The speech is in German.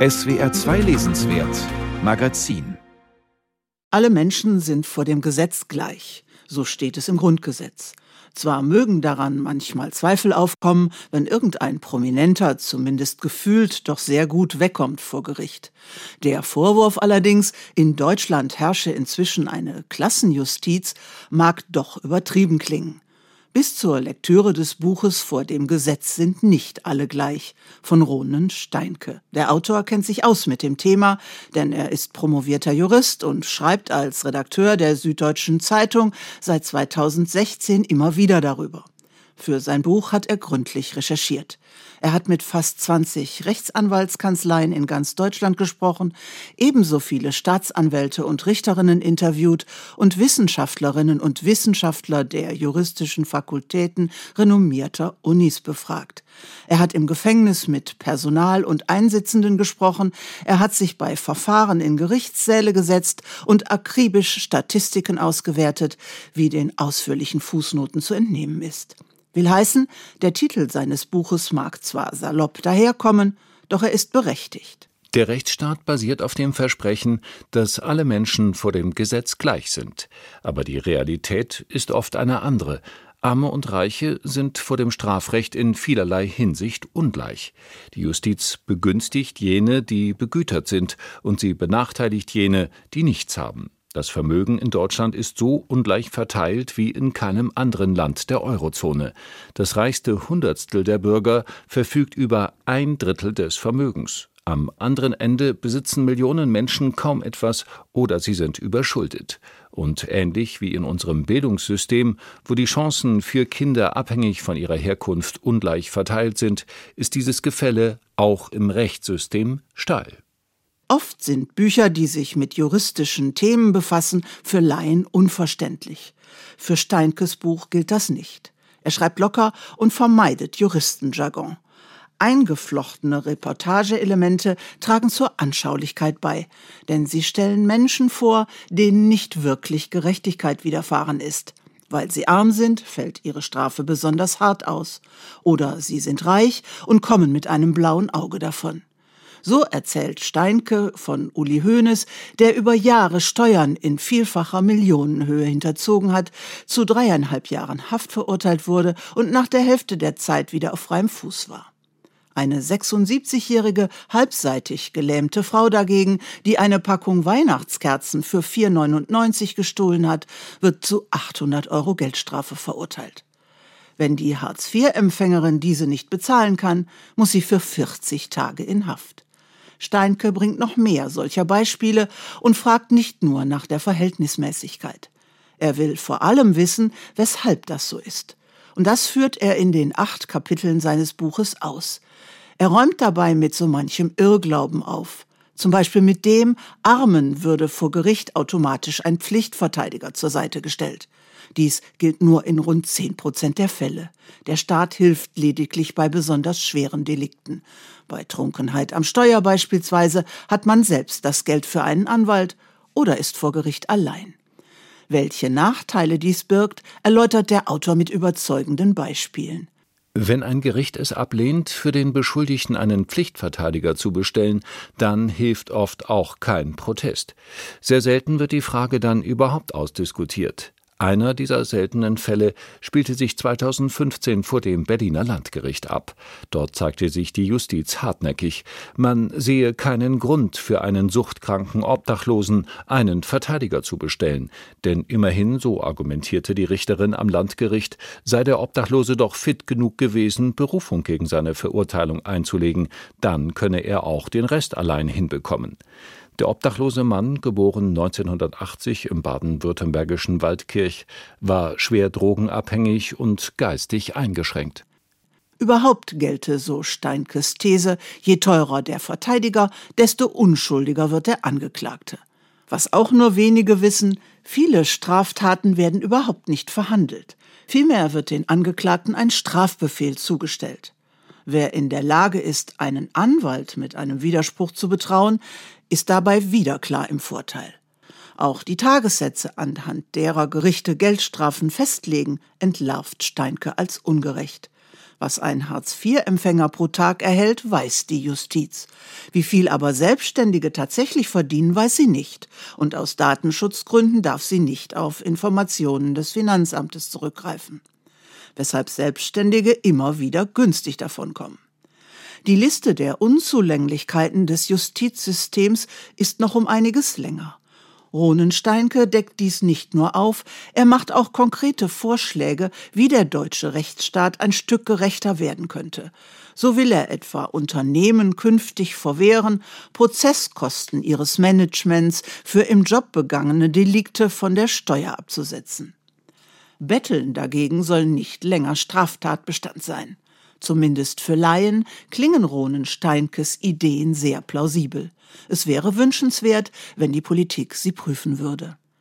SWR 2 Lesenswert Magazin Alle Menschen sind vor dem Gesetz gleich. So steht es im Grundgesetz. Zwar mögen daran manchmal Zweifel aufkommen, wenn irgendein Prominenter zumindest gefühlt doch sehr gut wegkommt vor Gericht. Der Vorwurf allerdings, in Deutschland herrsche inzwischen eine Klassenjustiz, mag doch übertrieben klingen. Bis zur Lektüre des Buches Vor dem Gesetz sind nicht alle gleich von Ronen Steinke. Der Autor kennt sich aus mit dem Thema, denn er ist promovierter Jurist und schreibt als Redakteur der Süddeutschen Zeitung seit 2016 immer wieder darüber. Für sein Buch hat er gründlich recherchiert. Er hat mit fast 20 Rechtsanwaltskanzleien in ganz Deutschland gesprochen, ebenso viele Staatsanwälte und Richterinnen interviewt und Wissenschaftlerinnen und Wissenschaftler der juristischen Fakultäten renommierter Unis befragt. Er hat im Gefängnis mit Personal und Einsitzenden gesprochen, er hat sich bei Verfahren in Gerichtssäle gesetzt und akribisch Statistiken ausgewertet, wie den ausführlichen Fußnoten zu entnehmen ist. Will heißen, der Titel seines Buches mag zwar salopp daherkommen, doch er ist berechtigt. Der Rechtsstaat basiert auf dem Versprechen, dass alle Menschen vor dem Gesetz gleich sind. Aber die Realität ist oft eine andere. Arme und Reiche sind vor dem Strafrecht in vielerlei Hinsicht ungleich. Die Justiz begünstigt jene, die begütert sind, und sie benachteiligt jene, die nichts haben. Das Vermögen in Deutschland ist so ungleich verteilt wie in keinem anderen Land der Eurozone. Das reichste Hundertstel der Bürger verfügt über ein Drittel des Vermögens. Am anderen Ende besitzen Millionen Menschen kaum etwas oder sie sind überschuldet. Und ähnlich wie in unserem Bildungssystem, wo die Chancen für Kinder abhängig von ihrer Herkunft ungleich verteilt sind, ist dieses Gefälle auch im Rechtssystem steil. Oft sind Bücher, die sich mit juristischen Themen befassen, für Laien unverständlich. Für Steinkes Buch gilt das nicht. Er schreibt locker und vermeidet Juristenjargon. Eingeflochtene Reportageelemente tragen zur Anschaulichkeit bei, denn sie stellen Menschen vor, denen nicht wirklich Gerechtigkeit widerfahren ist. Weil sie arm sind, fällt ihre Strafe besonders hart aus. Oder sie sind reich und kommen mit einem blauen Auge davon. So erzählt Steinke von Uli Hoeneß, der über Jahre Steuern in vielfacher Millionenhöhe hinterzogen hat, zu dreieinhalb Jahren Haft verurteilt wurde und nach der Hälfte der Zeit wieder auf freiem Fuß war. Eine 76-jährige, halbseitig gelähmte Frau dagegen, die eine Packung Weihnachtskerzen für 4,99 gestohlen hat, wird zu 800 Euro Geldstrafe verurteilt. Wenn die Hartz-IV-Empfängerin diese nicht bezahlen kann, muss sie für 40 Tage in Haft. Steinke bringt noch mehr solcher Beispiele und fragt nicht nur nach der Verhältnismäßigkeit. Er will vor allem wissen, weshalb das so ist. Und das führt er in den acht Kapiteln seines Buches aus. Er räumt dabei mit so manchem Irrglauben auf. Zum Beispiel mit dem, Armen würde vor Gericht automatisch ein Pflichtverteidiger zur Seite gestellt. Dies gilt nur in rund zehn Prozent der Fälle. Der Staat hilft lediglich bei besonders schweren Delikten. Bei Trunkenheit am Steuer beispielsweise hat man selbst das Geld für einen Anwalt oder ist vor Gericht allein. Welche Nachteile dies birgt, erläutert der Autor mit überzeugenden Beispielen. Wenn ein Gericht es ablehnt, für den Beschuldigten einen Pflichtverteidiger zu bestellen, dann hilft oft auch kein Protest. Sehr selten wird die Frage dann überhaupt ausdiskutiert. Einer dieser seltenen Fälle spielte sich 2015 vor dem Berliner Landgericht ab. Dort zeigte sich die Justiz hartnäckig. Man sehe keinen Grund für einen suchtkranken Obdachlosen, einen Verteidiger zu bestellen. Denn immerhin, so argumentierte die Richterin am Landgericht, sei der Obdachlose doch fit genug gewesen, Berufung gegen seine Verurteilung einzulegen. Dann könne er auch den Rest allein hinbekommen. Der obdachlose Mann, geboren 1980 im baden-württembergischen Waldkirch, war schwer drogenabhängig und geistig eingeschränkt. Überhaupt gelte, so Steinkes These, je teurer der Verteidiger, desto unschuldiger wird der Angeklagte. Was auch nur wenige wissen, viele Straftaten werden überhaupt nicht verhandelt. Vielmehr wird den Angeklagten ein Strafbefehl zugestellt. Wer in der Lage ist, einen Anwalt mit einem Widerspruch zu betrauen, ist dabei wieder klar im Vorteil. Auch die Tagessätze, anhand derer Gerichte Geldstrafen festlegen, entlarvt Steinke als ungerecht. Was ein Hartz-IV-Empfänger pro Tag erhält, weiß die Justiz. Wie viel aber Selbstständige tatsächlich verdienen, weiß sie nicht. Und aus Datenschutzgründen darf sie nicht auf Informationen des Finanzamtes zurückgreifen. Weshalb Selbstständige immer wieder günstig davonkommen. Die Liste der Unzulänglichkeiten des Justizsystems ist noch um einiges länger. Ronen-Steinke deckt dies nicht nur auf, er macht auch konkrete Vorschläge, wie der deutsche Rechtsstaat ein Stück gerechter werden könnte. So will er etwa Unternehmen künftig verwehren, Prozesskosten ihres Managements für im Job begangene Delikte von der Steuer abzusetzen. Betteln dagegen soll nicht länger Straftatbestand sein. Zumindest für Laien klingen Ronen Steinkes Ideen sehr plausibel. Es wäre wünschenswert, wenn die Politik sie prüfen würde.